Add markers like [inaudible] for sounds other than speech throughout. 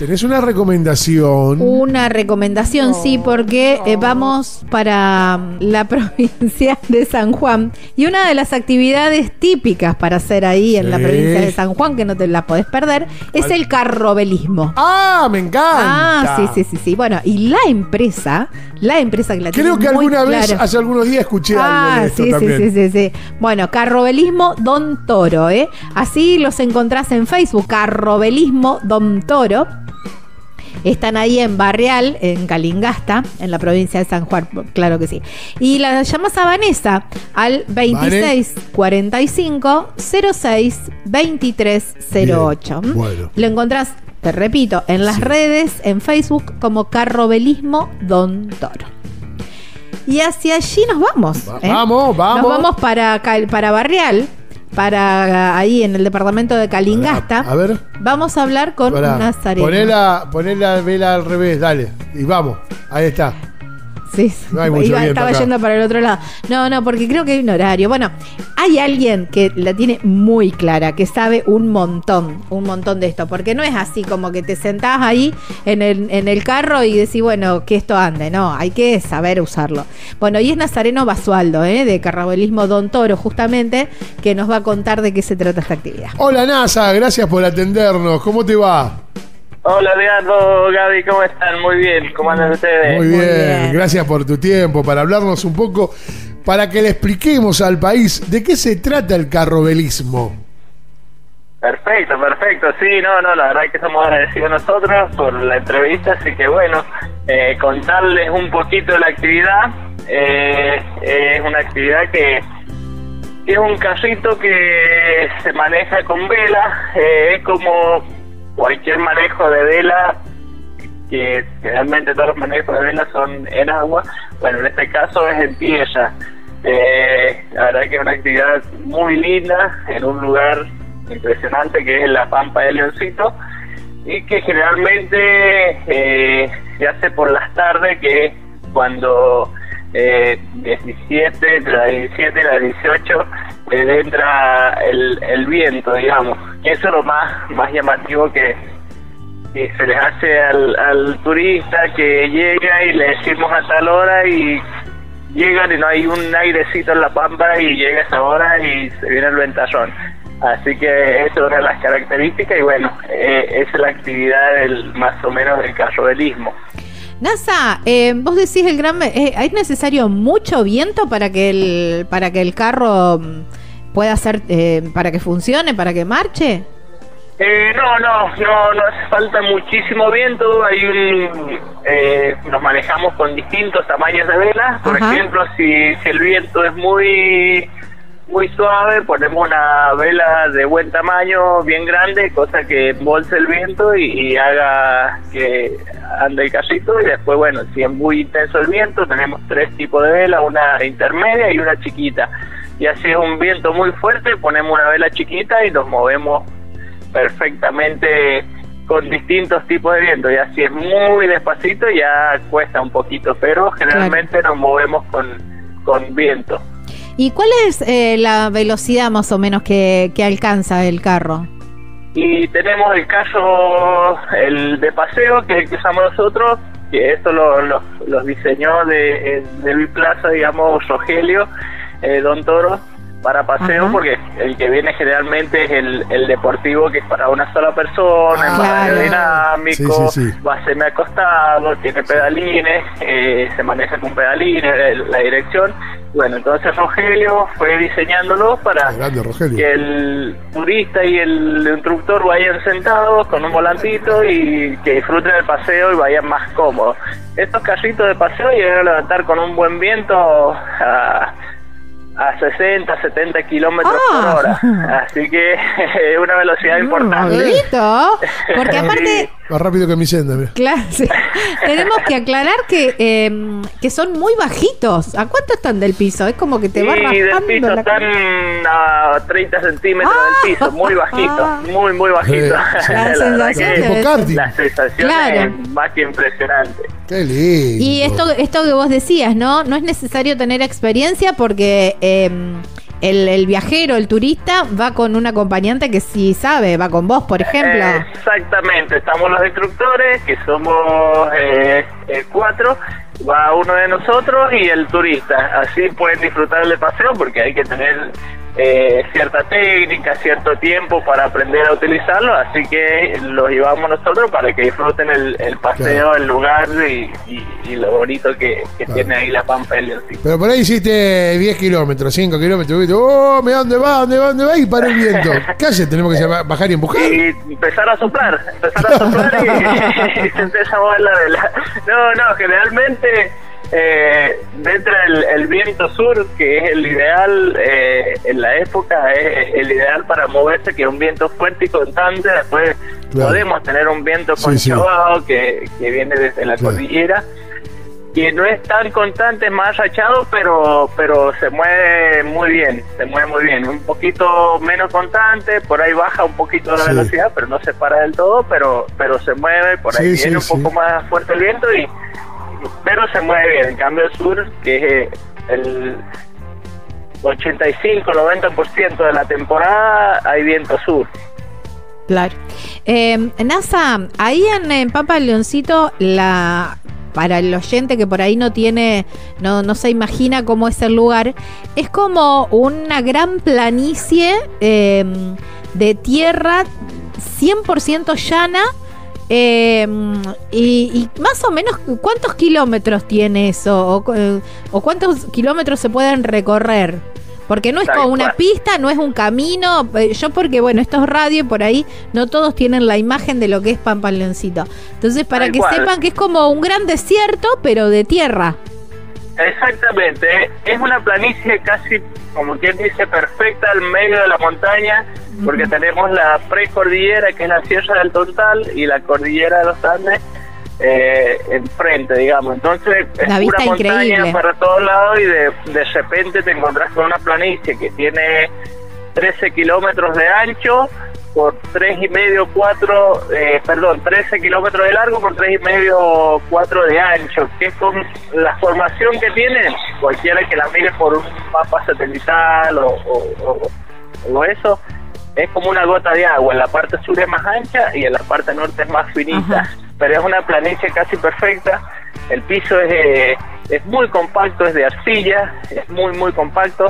¿Tenés una recomendación? Una recomendación, sí, porque eh, vamos para mm, la [laughs] provincia de San Juan. Y una de las actividades típicas para hacer ahí en la provincia de San Juan, que no te la podés perder, es el carrobelismo. ¡Ah, me encanta! Ah, sí, sí, sí, sí. Bueno, y la empresa, la empresa que la Creo que muy alguna vez, hace algunos días, escuché algo Ah, de esto sí, también. sí, sí, sí, sí. Bueno, Carrobelismo Don Toro, ¿eh? Así los encontrás en Facebook, Carrobelismo Don Toro. Están ahí en Barreal, en Calingasta, en la provincia de San Juan, claro que sí. Y la llamas a Vanessa al 26 45 06 23 08. Bien, bueno. Lo encontrás, te repito, en las Sí. redes, en Facebook, como Carrobelismo Don Toro. Y hacia allí nos vamos. Va- ¿eh? vamos, vamos. Nos vamos para, para Barrial, para ahí en el departamento de Calingasta. A ver. Vamos a hablar con Pará, Nazareno. Poné la, poné la vela al revés, dale. Y vamos. Ahí está. Sí, No hay mucho iba- viento estaba acá. yendo para el otro lado. No, no, porque creo que hay un horario. Bueno, hay alguien que la tiene muy clara, que sabe un montón, un montón de esto, porque no es así como que te sentás ahí en el, en el carro y decís, bueno, que esto ande, no, hay que saber usarlo. Bueno, y es Nazareno Basualdo, ¿eh? de Carrabelismo Don Toro, justamente, que nos va a contar de qué se trata esta actividad. Hola NASA, gracias por atendernos. ¿Cómo te va? Hola Leandro, Gaby, ¿cómo están? Muy bien, ¿cómo andan ustedes? Muy bien, bien. gracias por tu tiempo, para hablarnos un poco, para que le expliquemos al país de qué se trata el carrobelismo. Perfecto, perfecto. Sí, no, no, la verdad es que estamos agradecidos nosotros por la entrevista, así que bueno, eh, contarles un poquito de la actividad. Eh, es una actividad que, que es un carrito que se maneja con vela, eh, es como cualquier manejo de vela, que generalmente todos los manejos de vela son en agua, bueno, en este caso es en tierra. Eh, la verdad que es una actividad muy linda, en un lugar impresionante que es la Pampa de Leoncito y que generalmente eh, se hace por las tardes que cuando eh, 17, entre las 17 y las 18 eh, entra el, el viento, digamos. Eso es lo más, más llamativo que, se les hace al, al turista que llega y le decimos a tal hora y llegan y no hay un airecito en la pampa y llega esa hora y se viene el ventallón. Así que eso es una de las características y bueno, eh, esa es la actividad del más o menos del carrobelismo. NASA, eh, vos decís el gran, eh, ¿es necesario mucho viento para que el, para que el carro mm, pueda ser, eh, para que funcione, para que marche? Eh, no, no, no, no hace falta muchísimo viento. Hay un, eh, nos manejamos con distintos tamaños de velas. Por Ajá. ejemplo, si, si el viento es muy muy suave, ponemos una vela de buen tamaño, bien grande, cosa que embolse el viento y, y haga que ande el carrito. Y después, bueno, si es muy intenso el viento, tenemos tres tipos de vela, una intermedia y una chiquita. Y así es un viento muy fuerte, ponemos una vela chiquita y nos movemos perfectamente con distintos tipos de viento. Y así es muy despacito, ya cuesta un poquito, pero generalmente nos movemos con, con viento. ¿Y cuál es eh, la velocidad más o menos que, que alcanza el carro? Y tenemos el caso, el de paseo, que es que usamos nosotros, que esto lo, lo- los diseñó de, de Biplaza, digamos, Rogelio, eh, Don Toro, para paseo, Ajá. porque el que viene generalmente es el, el deportivo, que es para una sola persona, es más Claro. aerodinámico, Sí, sí, sí. va semi acostado, tiene pedalines, eh, se maneja con pedalines, la dirección. Bueno, entonces Rogelio fue diseñándolo para Grande, Rogelio. que el turista y el instructor vayan sentados con un volantito y que disfruten el paseo y vayan más cómodos. Estos carritos de paseo llegan a levantar con un buen viento a, a 60, 70 kilómetros Ah. por hora. Así que [laughs] una velocidad importante. [laughs] Porque aparte, Más rápido que mi senda, mira. Claro, sí. [laughs] Tenemos que aclarar que, eh, que son muy bajitos. ¿A cuánto están del piso? Es como que te va y del raspando piso la están a 30 centímetros del piso, muy bajito, muy, muy bajito. Sí, [laughs] La verdad sensación que la sensación Claro. es más que impresionante. Qué lindo. Y esto, esto que vos decías, ¿no? No es necesario tener experiencia porque eh, el, el viajero, el turista, va con un acompañante que sí sabe, va con vos, por ejemplo. Exactamente, estamos los instructores, que somos eh, eh, cuatro, va uno de nosotros y el turista. Así pueden disfrutar del paseo porque hay que tener eh, cierta técnica, cierto tiempo para aprender a utilizarlo, así que los llevamos nosotros para que disfruten el, el paseo, Claro. el lugar y, y- y lo bonito que, que Claro. tiene ahí la Pampa. Pero por ahí hiciste 10 kilómetros, 5 kilómetros. Oh, ¿me dónde va? ¿Dónde va? ¿Dónde va? Y para el viento. [laughs] ¿Qué hace? ¿Tenemos que bajar y empujar? y empezar a soplar, empezar a soplar y, y [laughs] se empieza a mover la vela. No, no, generalmente eh, dentro del el viento sur, que es el ideal eh, en la época, es el ideal para moverse, que es un viento fuerte y constante. Después Claro. podemos tener un viento Sí, sí. que, que viene desde la Claro. cordillera que no es tan constante, es más rachado, pero pero se mueve muy bien, se mueve muy bien. Un poquito menos constante, por ahí baja un poquito la Sí. velocidad, pero no se para del todo, pero pero se mueve, por ahí viene un poco más fuerte el viento y pero se mueve bien. En cambio el sur, que es eh, el 85-90% de la temporada hay viento sur. Claro. Eh, NASA, ahí en, en Pampa Leoncito, la para el oyente que por ahí no tiene, no, no se imagina cómo es el lugar, es como una gran planicie eh, de tierra 100% llana. Eh, y, y más o menos, ¿cuántos kilómetros tiene eso? ¿O, eh, o cuántos kilómetros se pueden recorrer? Porque no es como una pista, no es un camino. eh, Yo porque, bueno, esto es radio y por ahí no todos tienen la imagen de lo que es Pampa Leoncito. Entonces, para Tal que cual. sepan que es como un gran desierto, pero de tierra. Exactamente, es una planicie casi, como quien dice, perfecta al medio de la montaña, porque tenemos la precordillera, que es la Sierra del Tontal, y la cordillera de los Andes eh, enfrente, digamos. Entonces, es La vista pura montaña increíble. para todos lados y de, de repente te encontrás con una planicie que tiene 13 kilómetros de ancho por tres y medio, cuatro, eh, perdón, 13 kilómetros de largo por tres y medio, cuatro de ancho, que es con la formación que tiene, cualquiera que la mire por un mapa satelital o, o, o- o eso, es como una gota de agua, en la parte sur es más ancha y en la parte norte es más finita, Ajá. pero es una planicie casi perfecta, el piso es, de- es muy compacto, es de arcilla, es muy, muy compacto,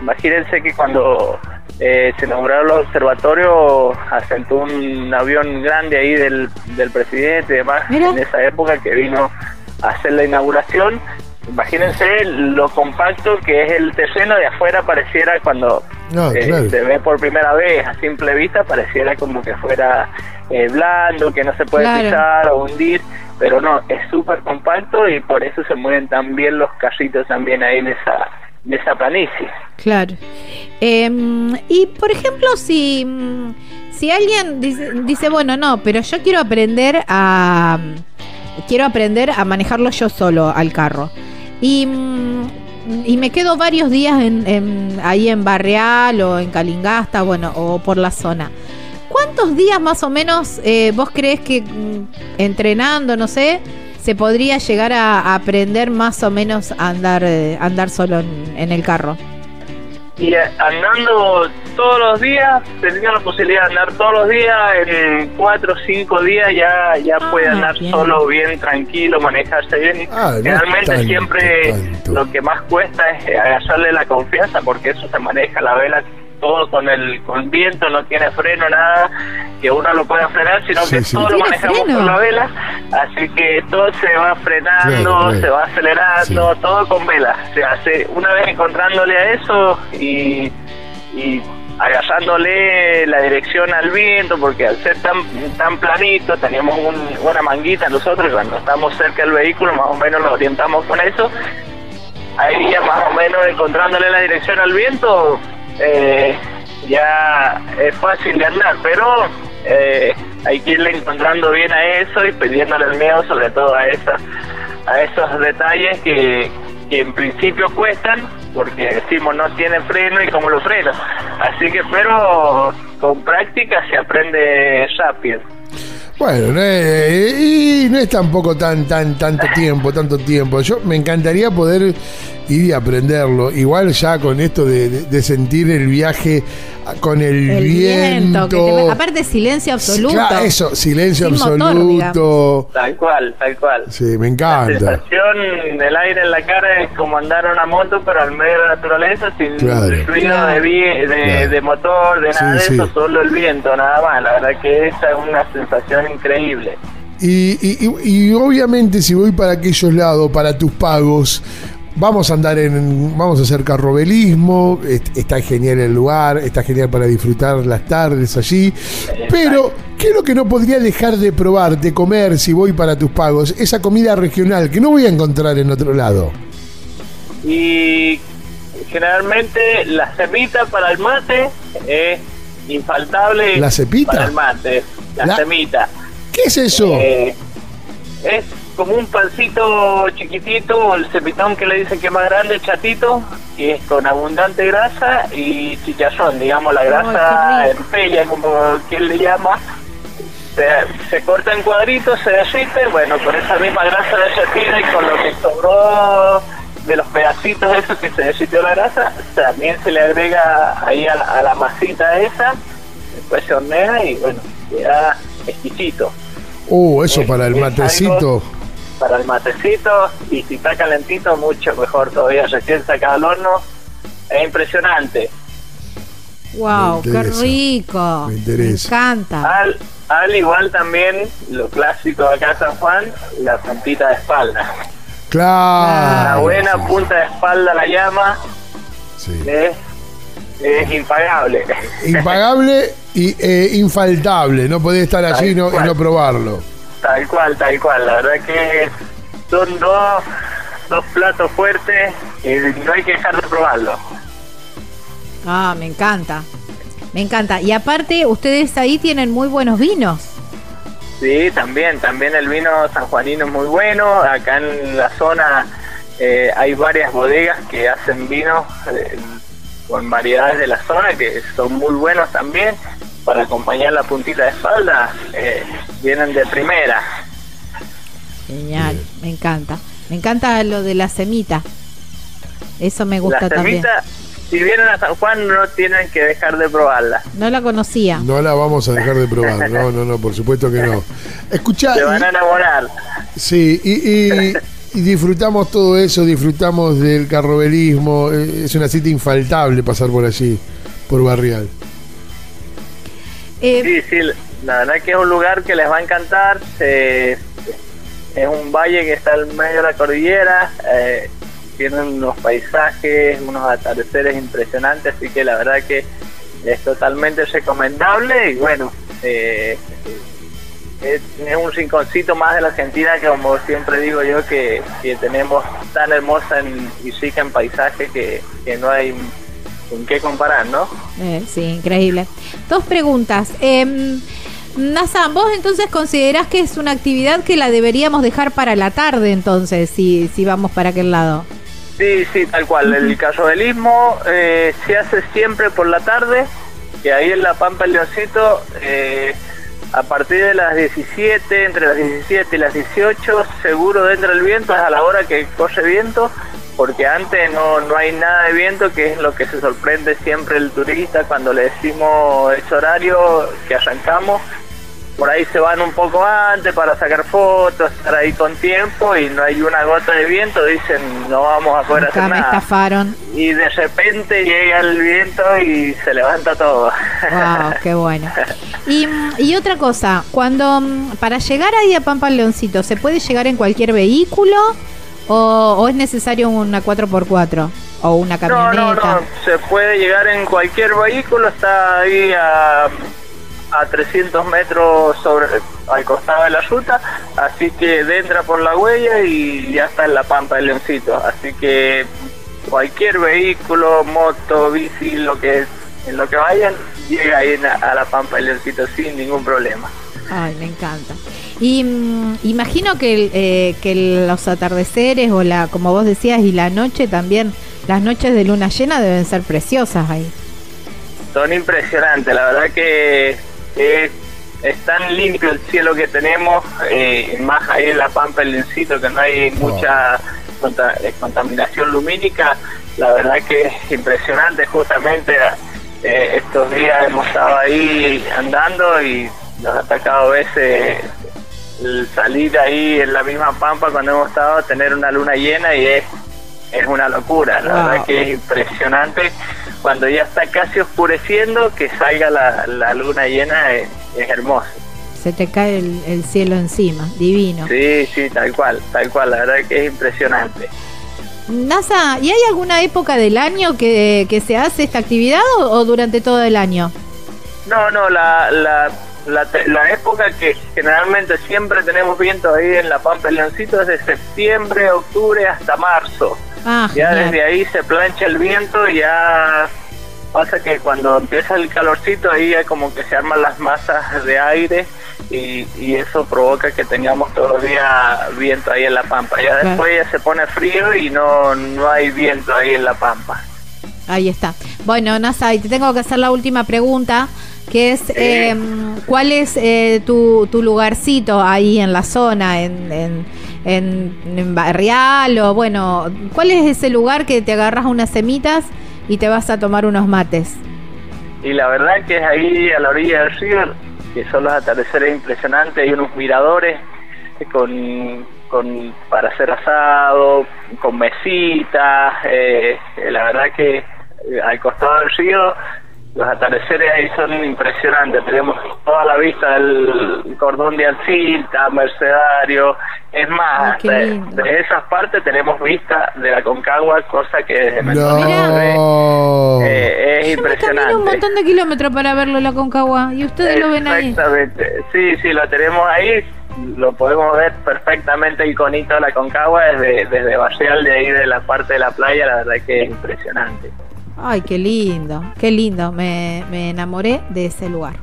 imagínense que cuando eh, se inauguraron los observatorios, asentó un avión grande ahí del, del presidente y demás Mira. en esa época que vino a hacer la inauguración. Imagínense lo compacto que es el terreno de afuera, pareciera cuando eh, claro. se ve por primera vez a simple vista, pareciera como que fuera eh, blando, que no se puede Claro. pisar o hundir, pero no, es súper compacto y por eso se mueven tan bien los carritos también ahí en esa, planicie. Claro. Eh, y por ejemplo, si, si alguien dice, dice, bueno, no, pero yo quiero aprender a quiero aprender a manejarlo yo solo al carro. Y, mm, y me quedo varios días en- ahí en Barreal o en Calingasta, bueno, o por la zona. ¿Cuántos días más o menos eh, vos crees que mm, entrenando, no sé, se podría llegar a, aprender más o menos a andar, eh, andar solo en- en el carro? Y eh, andando todos los días, teniendo la posibilidad de andar todos los días, en cuatro o cinco días ya, ya Ah, puede andar bien. solo, bien tranquilo, manejarse bien. Ah, no Realmente tanto, siempre tanto. lo que más cuesta es agarrarle la confianza, porque eso se maneja la vela todo con el con viento, no tiene freno, nada que uno lo pueda frenar, sino Sí, que sí. todo lo ¿Tiene manejamos freno? con la vela, así que todo se va frenando, Claro, se va acelerando, Sí. todo con vela. Se hace una vez encontrándole a eso y, y agarrándole la dirección al viento, porque al ser tan tan planito, teníamos un- una manguita nosotros, y cuando estamos cerca del vehículo más o menos nos orientamos con eso. Ahí ya más o menos encontrándole la dirección al viento, eh, ya es fácil de andar, pero eh, hay que irle encontrando bien a eso y perdiéndole el miedo sobre todo a esos, a esos detalles que, que en principio cuestan porque decimos no tiene freno y cómo lo freno. Así que pero con práctica se aprende rápido. Bueno, no es, y no es tampoco tan, tan, tanto tiempo, tanto tiempo. Yo me encantaría poder ir y aprenderlo. Igual ya con esto de, sentir el viaje con el, El viento. que te- aparte, silencio absoluto. Claro, eso, silencio Sin motor, absoluto. Tal cual, tal cual. sí, me La encanta. sensación del aire en la cara es como andar en una moto, pero al medio de la naturaleza, sin Claro. ruido de, de, Claro. de motor, de nada Sí, de eso, sí. solo el viento, nada más. La verdad que esa es una sensación increíble. Y, y- y- y obviamente si voy para aquellos lados, para tus pagos, vamos a andar en, vamos a hacer carrobelismo, est- está genial el lugar, está genial para disfrutar las tardes allí, pero ¿qué es lo que no podría dejar de probar, de comer si voy para tus pagos? Esa comida regional que no voy a encontrar en otro lado. Y generalmente la semita para el mate es infaltable. ¿La cepita? Para el mate, la, La- semita. ¿Qué es eso? Eh, es como un pancito chiquitito, o el cepitón que le dicen que es más grande, chatito, y es con abundante grasa y chicharrón, digamos, la grasa en pella, como quien le llama. Se, se corta en cuadritos, se derrite, bueno, con esa misma grasa derretida y con lo que sobró de los pedacitos esos que se derritió la grasa, también se le agrega ahí a la, a la masita esa, después se hornea y bueno, queda exquisito Oh, eso para el es matecito. Para el matecito y si está calentito mucho mejor todavía recién sacado al horno es impresionante Wow, qué rico. Me interesa. encanta. al, al igual también lo clásico de acá en San Juan la puntita de espalda Claro. la buena sí, punta de espalda la llama sí. es, es impagable Impagable y eh, infaltable. No podés estar allí y no, y no probarlo. Tal cual tal cual la verdad que son dos dos platos fuertes y no hay que dejar de probarlo Ah, me encanta. Me encanta. Y aparte, ustedes ahí tienen muy buenos vinos. Sí, también, también el vino sanjuanino es muy bueno. Acá en la zona eh, hay varias bodegas que hacen vinos eh, con variedades de la zona que son muy buenos también. Para acompañar la puntita de espalda, eh, vienen de primera. Genial, me encanta. Me encanta lo de la semita. Eso me gusta la también. semita, si vienen a San Juan, no tienen que dejar de probarla. No la conocía. No la vamos a dejar de probar. No, no, no, por supuesto que no. Escucha, Se van a enamorar. sí, y, y- y disfrutamos todo eso, disfrutamos del carrobelismo. eh, Es una cita infaltable pasar por allí, por Barrial. Eh, Sí, sí, la verdad que es un lugar que les va a encantar. se- es un valle que está en medio de la cordillera. eh, tiene unos paisajes, unos atardeceres impresionantes, así que la verdad que es totalmente recomendable. Y bueno, eh, es, un rinconcito más de la Argentina que, como siempre digo yo, que, que tenemos tan hermosa en- y rica en paisaje que, que no hay con qué comparar, ¿no? eh, sí, increíble. Dos preguntas. Eh, Nasa, vos entonces considerás que es una actividad que la deberíamos dejar para la tarde entonces, si, si vamos para aquel lado. Sí, sí, tal cual. El carrobelismo eh, se hace siempre por la tarde, que ahí en La Pampa el Leoncito, eh, a partir de las 17, entre las 17 y las 18, seguro dentro del viento, es a la hora que corre viento, porque antes no, no hay nada de viento, que es lo que se sorprende siempre el turista cuando le decimos ese horario que arrancamos. Por ahí se van un poco antes para sacar fotos, estar ahí con tiempo y no hay una gota de viento, dicen no vamos a poder Acá hacer me nada. estafaron. Y de repente llega el viento y se levanta todo. Wow, qué bueno. Y, y otra cosa, cuando mm, para llegar ahí a Pampa Leoncito, ¿se puede llegar en cualquier vehículo o, o es necesario una 4x4 o una No, camioneta? no, no, se puede llegar en cualquier vehículo, está ahí a, a 300 metros sobre al costado de la ruta, así que entra por la huella y ya está en la pampa del leoncito, así que cualquier vehículo, moto, bici, lo que en lo que vayan, llega ahí en- a la pampa del leoncito sin ningún problema. Ay, me encanta. Y mm, imagino que, eh, que los atardeceres o la, como vos decías, y la noche también, las noches de luna llena deben ser preciosas ahí. Son impresionantes, la verdad que es, es tan limpio el cielo que tenemos, eh, más ahí en la Pampa el Lencito, que no hay mucha conta- eh, contaminación lumínica, la verdad que es impresionante, justamente eh, estos días hemos estado ahí andando y nos ha atacado a veces salir ahí en la misma Pampa cuando hemos estado, tener una luna llena y es, es una locura, la Wow. verdad que es impresionante. Cuando ya está casi oscureciendo, que salga la, la luna llena es, es hermoso. Se te cae el, el cielo encima, divino. Sí, sí, tal cual, tal cual, la verdad que es impresionante. NASA, ¿y hay alguna época del año que, que se hace esta actividad o, o durante todo el año? No, no, la, la, la, la época que generalmente siempre tenemos viento ahí en la Pampa del Leoncito es de septiembre, octubre hasta marzo. Ah, Ya genial. desde ahí se plancha el viento y ya pasa que cuando empieza el calorcito ahí ya como que se arman las masas de aire y, y eso provoca que tengamos todavía viento ahí en la pampa. Ya Claro. después ya se pone frío y no, no hay viento ahí en la pampa. Ahí está. Bueno, Nasa, y te tengo que hacer la última pregunta, que es, eh, ¿cuál es eh, tu, tu lugarcito ahí en la zona, en, en, en- en Barrial o bueno, cuál es ese lugar que te agarras unas semitas y te vas a tomar unos mates? Y la verdad que es ahí a la orilla del río, que son los atardeceres impresionantes, hay unos miradores con, con para hacer asado, con mesitas, eh, eh, la verdad que eh, al costado del río los atardeceres ahí son impresionantes, tenemos toda la vista del cordón de Alcilta, Mercedario, es más, qué de, esas partes tenemos vista de la Concagua, cosa que No. eh, es Yo impresionante. un montón de kilómetros para verlo la Concagua y ustedes lo ven ahí. Exactamente. Sí, sí, lo tenemos ahí. Lo podemos ver perfectamente iconito de la Concagua desde, desde Barrial, de ahí de la parte de la playa. La verdad que es impresionante. Ay, qué lindo, qué lindo. Me, me enamoré de ese lugar.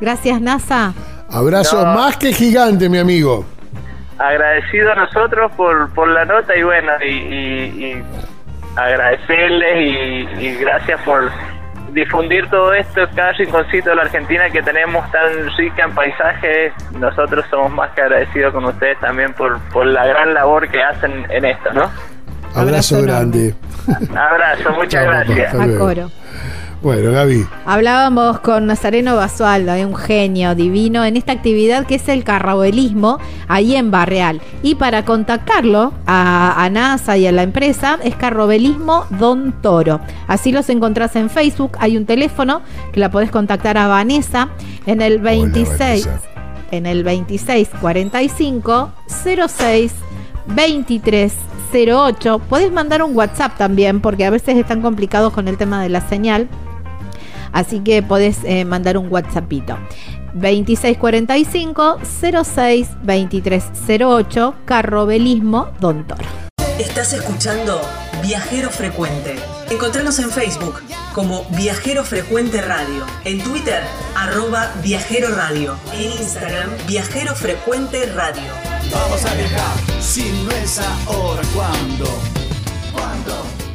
Gracias, NASA. Abrazo No. más que gigante, mi amigo. Agradecido a nosotros por, por la nota y bueno, y, y- y agradecerles y, y gracias por difundir todo esto, cada rinconcito de la Argentina que tenemos tan rica en paisajes. Nosotros somos más que agradecidos con ustedes también por, por la gran labor que hacen en esto, ¿no? Abrazo, Abrazo grande. [laughs] Abrazo, muchas Chao, papá. gracias. A coro. Bueno, Gaby. Hablábamos con Nazareno Basualdo, un genio divino en esta actividad que es el carrobelismo ahí en Barreal. Y para contactarlo a, a NASA y a la empresa es carrobelismo Don Toro. Así los encontrás en Facebook, hay un teléfono que la podés contactar a Vanessa en el 26 Vanessa. en el 2645 06 2308. Podés mandar un WhatsApp también porque a veces están complicados con el tema de la señal. Así que podés eh, mandar un WhatsAppito. 2645 06 2308 Carrobelismo Don Toro. Estás escuchando Viajero Frecuente. Encontranos en Facebook como Viajero Frecuente Radio, en Twitter arroba Viajero Radio, en Instagram Viajero Frecuente Radio. Vamos a viajar, si no es ahora, ¿cuándo? ¿Cuándo?